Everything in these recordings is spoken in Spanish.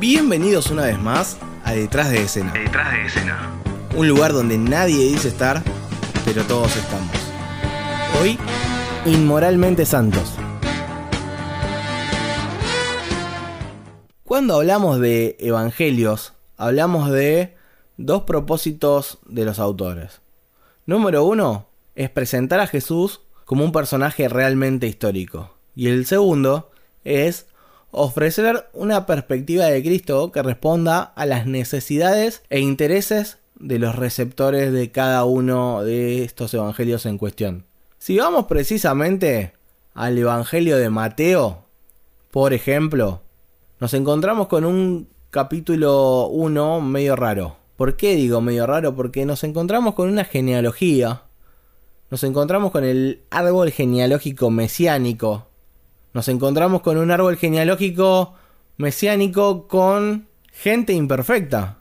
Bienvenidos una vez más a Detrás de Escena. Detrás de escena. Un lugar donde nadie dice estar, pero todos estamos. Hoy, Inmoralmente Santos. Cuando hablamos de evangelios, hablamos de dos propósitos de los autores. Número uno es presentar a Jesús como un personaje realmente histórico. Y el segundo es ofrecer una perspectiva de Cristo que responda a las necesidades e intereses de los receptores de cada uno de estos evangelios en cuestión. Si vamos precisamente al Evangelio de Mateo, por ejemplo, nos encontramos con un capítulo 1 medio raro. ¿Por qué digo medio raro? Porque nos encontramos con una genealogía. Nos encontramos con el árbol genealógico mesiánico. Nos encontramos con un árbol genealógico mesiánico con gente imperfecta.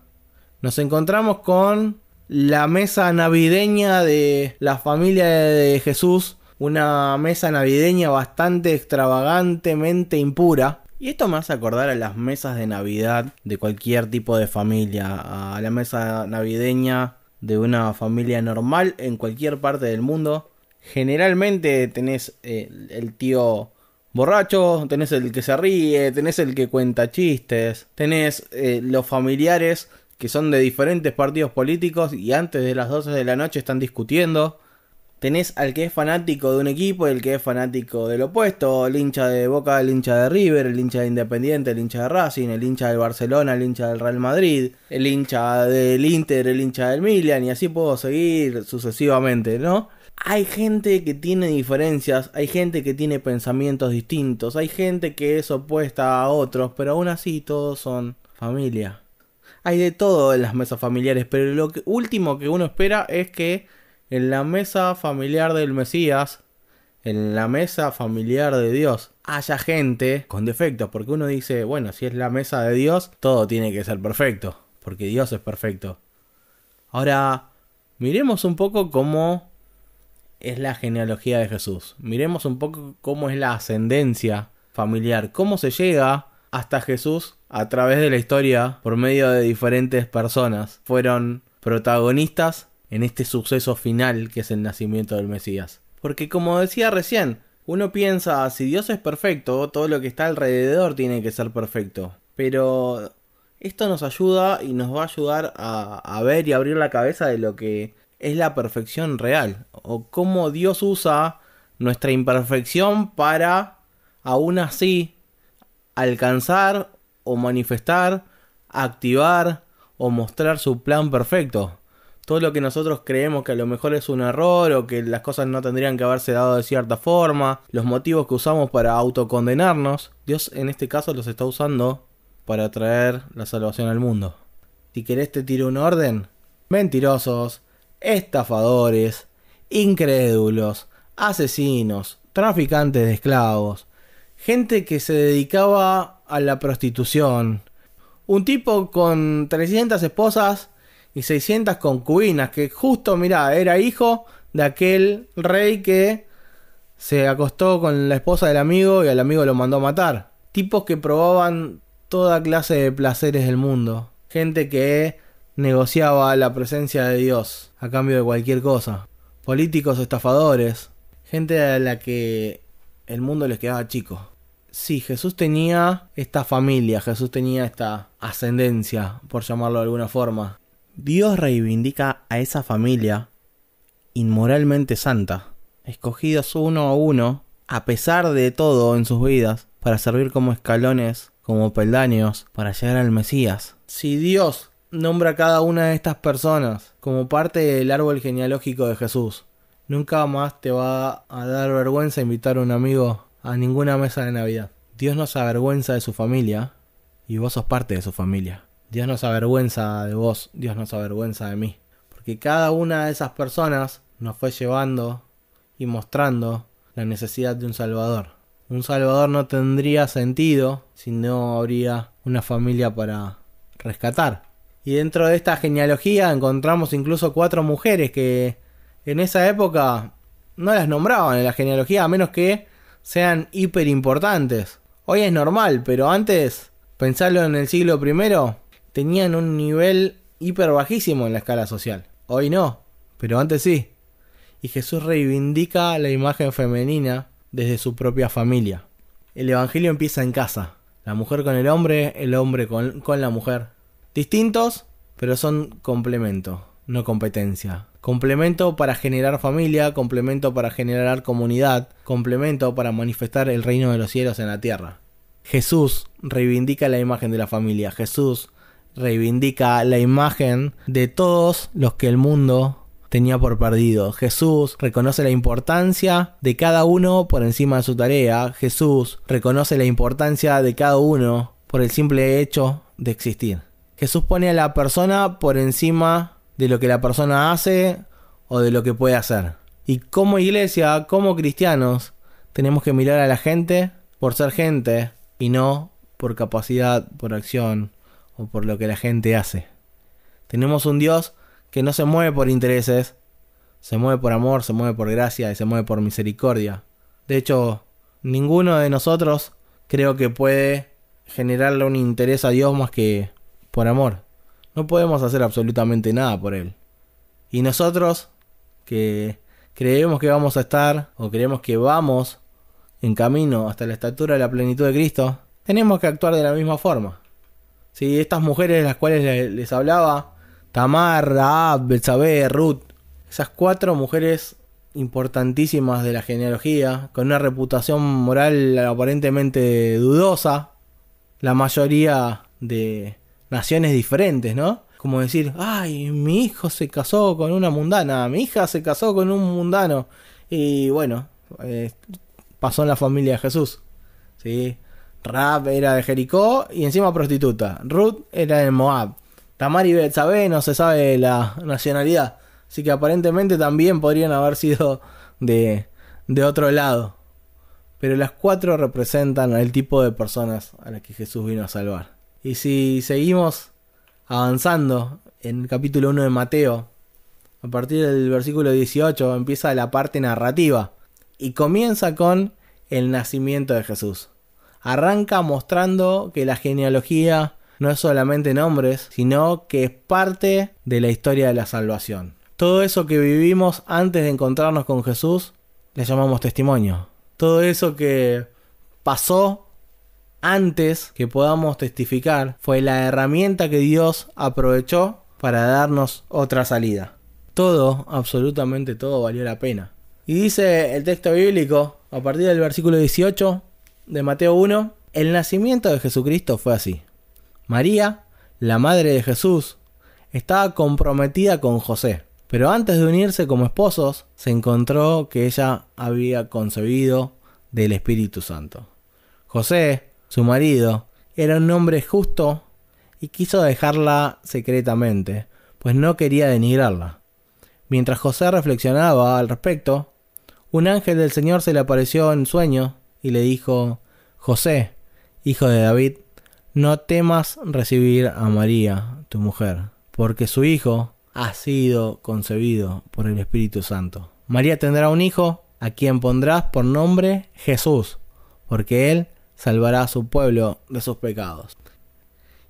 Nos encontramos con la mesa navideña de la familia de Jesús. Una mesa navideña bastante extravagantemente impura. Y esto me hace acordar a las mesas de Navidad de cualquier tipo de familia, a la mesa navideña de una familia normal en cualquier parte del mundo. Generalmente tenés eh, el tío borracho, tenés el que se ríe, tenés el que cuenta chistes, tenés eh, los familiares que son de diferentes partidos políticos y antes de las 12 de la noche están discutiendo tenés al que es fanático de un equipo y el que es fanático del opuesto, el hincha de Boca, el hincha de River, el hincha de Independiente, el hincha de Racing, el hincha del Barcelona, el hincha del Real Madrid, el hincha del Inter, el hincha del Milan y así puedo seguir sucesivamente, ¿no? Hay gente que tiene diferencias, hay gente que tiene pensamientos distintos, hay gente que es opuesta a otros, pero aún así todos son familia. Hay de todo en las mesas familiares, pero lo último que uno espera es que en la mesa familiar del Mesías, en la mesa familiar de Dios, haya gente con defectos, porque uno dice, bueno, si es la mesa de Dios, todo tiene que ser perfecto, porque Dios es perfecto. Ahora, miremos un poco cómo es la genealogía de Jesús. Miremos un poco cómo es la ascendencia familiar, cómo se llega hasta Jesús a través de la historia por medio de diferentes personas. Fueron protagonistas en este suceso final que es el nacimiento del Mesías. Porque como decía recién, uno piensa, si Dios es perfecto, todo lo que está alrededor tiene que ser perfecto. Pero esto nos ayuda y nos va a ayudar a, a ver y abrir la cabeza de lo que es la perfección real. O cómo Dios usa nuestra imperfección para, aún así, alcanzar o manifestar, activar o mostrar su plan perfecto todo lo que nosotros creemos que a lo mejor es un error o que las cosas no tendrían que haberse dado de cierta forma, los motivos que usamos para autocondenarnos, Dios en este caso los está usando para traer la salvación al mundo. Si querés te tiro un orden, mentirosos, estafadores, incrédulos, asesinos, traficantes de esclavos, gente que se dedicaba a la prostitución, un tipo con 300 esposas y 600 concubinas, que justo, mira, era hijo de aquel rey que se acostó con la esposa del amigo y al amigo lo mandó a matar. Tipos que probaban toda clase de placeres del mundo. Gente que negociaba la presencia de Dios a cambio de cualquier cosa. Políticos estafadores. Gente a la que el mundo les quedaba chico. Sí, Jesús tenía esta familia, Jesús tenía esta ascendencia, por llamarlo de alguna forma. Dios reivindica a esa familia inmoralmente santa, escogidos uno a uno, a pesar de todo en sus vidas, para servir como escalones, como peldaños, para llegar al Mesías. Si Dios nombra a cada una de estas personas como parte del árbol genealógico de Jesús, nunca más te va a dar vergüenza invitar a un amigo a ninguna mesa de Navidad. Dios no se avergüenza de su familia y vos sos parte de su familia. Dios no se avergüenza de vos, Dios no se avergüenza de mí. Porque cada una de esas personas nos fue llevando y mostrando la necesidad de un Salvador. Un Salvador no tendría sentido si no habría una familia para rescatar. Y dentro de esta genealogía encontramos incluso cuatro mujeres que en esa época no las nombraban en la genealogía a menos que sean hiper importantes. Hoy es normal, pero antes Pensarlo en el siglo I, tenían un nivel hiper bajísimo en la escala social. Hoy no, pero antes sí. Y Jesús reivindica la imagen femenina desde su propia familia. El Evangelio empieza en casa. La mujer con el hombre, el hombre con, con la mujer. Distintos, pero son complemento, no competencia. Complemento para generar familia, complemento para generar comunidad, complemento para manifestar el reino de los cielos en la tierra. Jesús reivindica la imagen de la familia. Jesús reivindica la imagen de todos los que el mundo tenía por perdido. Jesús reconoce la importancia de cada uno por encima de su tarea. Jesús reconoce la importancia de cada uno por el simple hecho de existir. Jesús pone a la persona por encima de lo que la persona hace o de lo que puede hacer. Y como iglesia, como cristianos, tenemos que mirar a la gente por ser gente y no por capacidad, por acción o por lo que la gente hace. Tenemos un Dios que no se mueve por intereses, se mueve por amor, se mueve por gracia y se mueve por misericordia. De hecho, ninguno de nosotros creo que puede generarle un interés a Dios más que por amor. No podemos hacer absolutamente nada por Él. Y nosotros, que creemos que vamos a estar, o creemos que vamos en camino hasta la estatura de la plenitud de Cristo, tenemos que actuar de la misma forma. Si estas mujeres de las cuales les hablaba, Tamar, Raab, Betsabé, Ruth, esas cuatro mujeres importantísimas de la genealogía, con una reputación moral aparentemente dudosa, la mayoría de naciones diferentes, ¿no? Como decir, ay, mi hijo se casó con una mundana, mi hija se casó con un mundano. Y bueno, eh, pasó en la familia de Jesús. ¿sí? Rab era de Jericó y encima prostituta. Ruth era de Moab. Tamar y Betsabé no se sabe la nacionalidad. Así que aparentemente también podrían haber sido de, de otro lado. Pero las cuatro representan al tipo de personas a las que Jesús vino a salvar. Y si seguimos avanzando en el capítulo 1 de Mateo, a partir del versículo 18 empieza la parte narrativa y comienza con el nacimiento de Jesús. Arranca mostrando que la genealogía no es solamente nombres, sino que es parte de la historia de la salvación. Todo eso que vivimos antes de encontrarnos con Jesús, le llamamos testimonio. Todo eso que pasó antes que podamos testificar fue la herramienta que Dios aprovechó para darnos otra salida. Todo, absolutamente todo valió la pena. Y dice el texto bíblico, a partir del versículo 18 de Mateo 1, el nacimiento de Jesucristo fue así. María, la madre de Jesús, estaba comprometida con José, pero antes de unirse como esposos, se encontró que ella había concebido del Espíritu Santo. José, su marido era un hombre justo y quiso dejarla secretamente, pues no quería denigrarla. Mientras José reflexionaba al respecto, un ángel del Señor se le apareció en sueño y le dijo José, hijo de David, no temas recibir a María, tu mujer, porque su hijo ha sido concebido por el Espíritu Santo. María tendrá un hijo a quien pondrás por nombre Jesús, porque él salvará a su pueblo de sus pecados.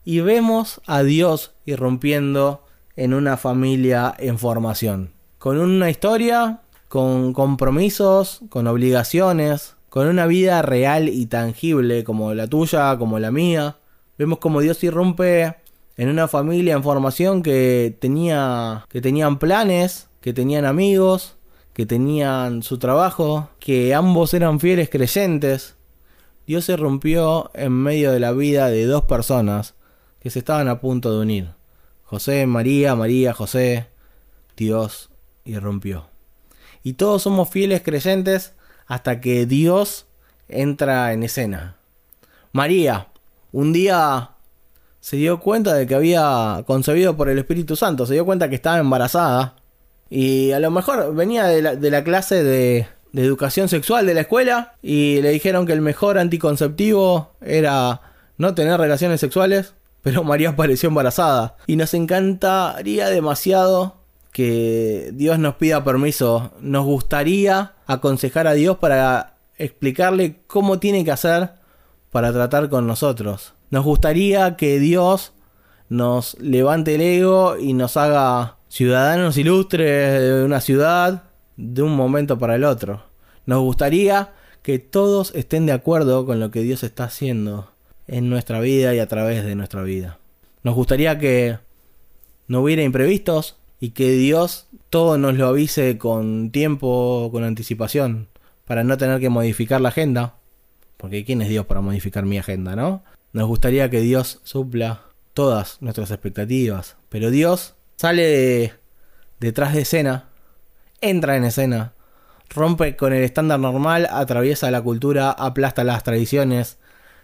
Y vemos a Dios irrumpiendo en una familia en formación, con una historia, con compromisos, con obligaciones, con una vida real y tangible como la tuya, como la mía. Vemos como Dios irrumpe en una familia en formación que tenía que tenían planes, que tenían amigos, que tenían su trabajo, que ambos eran fieles creyentes, Dios se rompió en medio de la vida de dos personas que se estaban a punto de unir. José, María, María, José, Dios irrumpió. Y todos somos fieles creyentes hasta que Dios entra en escena. María, un día se dio cuenta de que había concebido por el Espíritu Santo, se dio cuenta que estaba embarazada y a lo mejor venía de la, de la clase de, de educación sexual de la escuela y le dijeron que el mejor anticonceptivo era no tener relaciones sexuales, pero María apareció embarazada. Y nos encantaría demasiado que Dios nos pida permiso. Nos gustaría aconsejar a Dios para explicarle cómo tiene que hacer para tratar con nosotros. Nos gustaría que Dios nos levante el ego y nos haga ciudadanos ilustres de una ciudad de un momento para el otro. Nos gustaría que todos estén de acuerdo con lo que Dios está haciendo en nuestra vida y a través de nuestra vida. Nos gustaría que no hubiera imprevistos y que Dios todo nos lo avise con tiempo, con anticipación, para no tener que modificar la agenda. Porque ¿quién es Dios para modificar mi agenda, no? Nos gustaría que Dios supla todas nuestras expectativas. Pero Dios sale detrás de escena, entra en escena, rompe con el estándar normal, atraviesa la cultura, aplasta las tradiciones,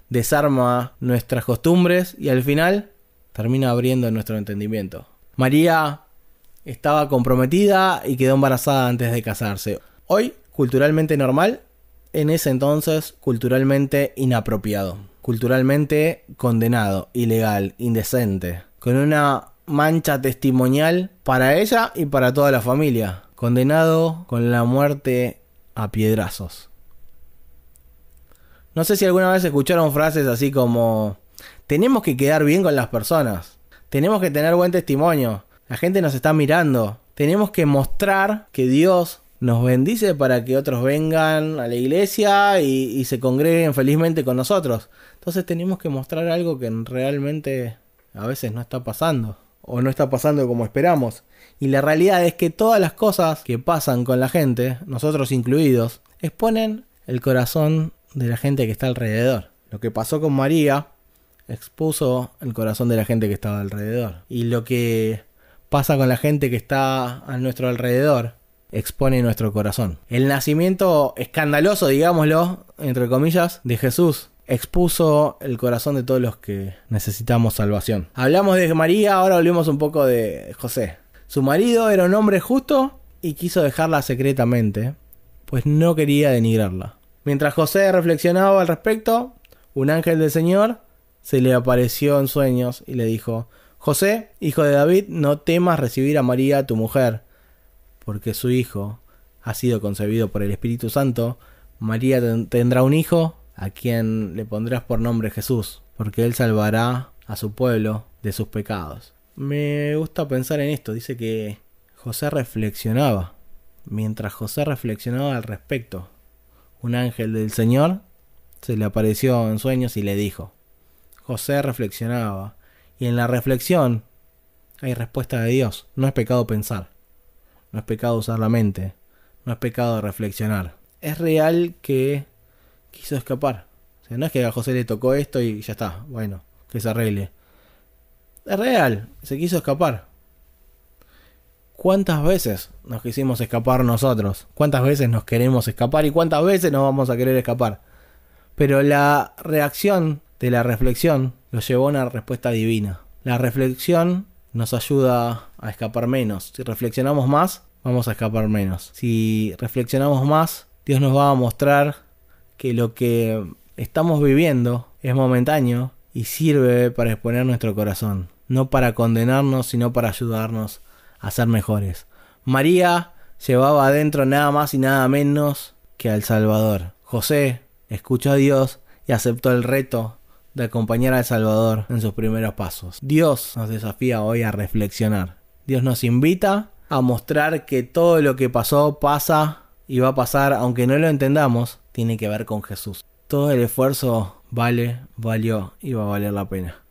desarma nuestras costumbres y al final termina abriendo nuestro entendimiento. María estaba comprometida y quedó embarazada antes de casarse. Hoy, culturalmente normal, en ese entonces, culturalmente inapropiado, culturalmente condenado, ilegal, indecente, con una mancha testimonial para ella y para toda la familia, condenado con la muerte a piedrazos. No sé si alguna vez escucharon frases así como tenemos que quedar bien con las personas, tenemos que tener buen testimonio, la gente nos está mirando, tenemos que mostrar que Dios nos bendice para que otros vengan a la iglesia y, se congreguen felizmente con nosotros. Entonces tenemos que mostrar algo que realmente a veces no está pasando o no está pasando como esperamos. Y la realidad es que todas las cosas que pasan con la gente, nosotros incluidos, exponen el corazón de la gente que está alrededor. Lo que pasó con María expuso el corazón de la gente que estaba alrededor. Y lo que pasa con la gente que está a nuestro alrededor expone nuestro corazón. El nacimiento escandaloso, digámoslo, entre comillas, de Jesús expuso el corazón de todos los que necesitamos salvación. Hablamos de María, ahora hablemos un poco de José. Su marido era un hombre justo y quiso dejarla secretamente, pues no quería denigrarla. Mientras José reflexionaba al respecto, un ángel del Señor se le apareció en sueños y le dijo, José, hijo de David, no temas recibir a María tu mujer, porque su hijo ha sido concebido por el Espíritu Santo. María tendrá un hijo a quien le pondrás por nombre Jesús, porque él salvará a su pueblo de sus pecados. Me gusta pensar en esto, dice que José reflexionaba. Mientras José reflexionaba al respecto, un ángel del Señor se le apareció en sueños y le dijo. José reflexionaba, y en la reflexión hay respuesta de Dios. No es pecado pensar, no es pecado usar la mente, no es pecado reflexionar. Es real que quiso escapar. O sea, no es que a José le tocó esto y ya está, bueno, que se arregle. Es real, se quiso escapar. ¿Cuántas veces nos quisimos escapar nosotros? ¿Cuántas veces nos queremos escapar y cuántas veces nos vamos a querer escapar? Pero la reacción de la reflexión lo llevó a una respuesta divina. La reflexión nos ayuda a escapar menos. Si reflexionamos más, vamos a escapar menos. Si reflexionamos más, Dios nos va a mostrar que lo que estamos viviendo es momentáneo y sirve para exponer nuestro corazón. No para condenarnos, sino para ayudarnos a ser mejores. María llevaba adentro nada más y nada menos que al Salvador. José escuchó a Dios y aceptó el reto de acompañar al Salvador en sus primeros pasos. Dios nos desafía hoy a reflexionar. Dios nos invita a mostrar que todo lo que pasó, pasa y va a pasar, aunque no lo entendamos, tiene que ver con Jesús. Todo el esfuerzo vale, valió y va a valer la pena.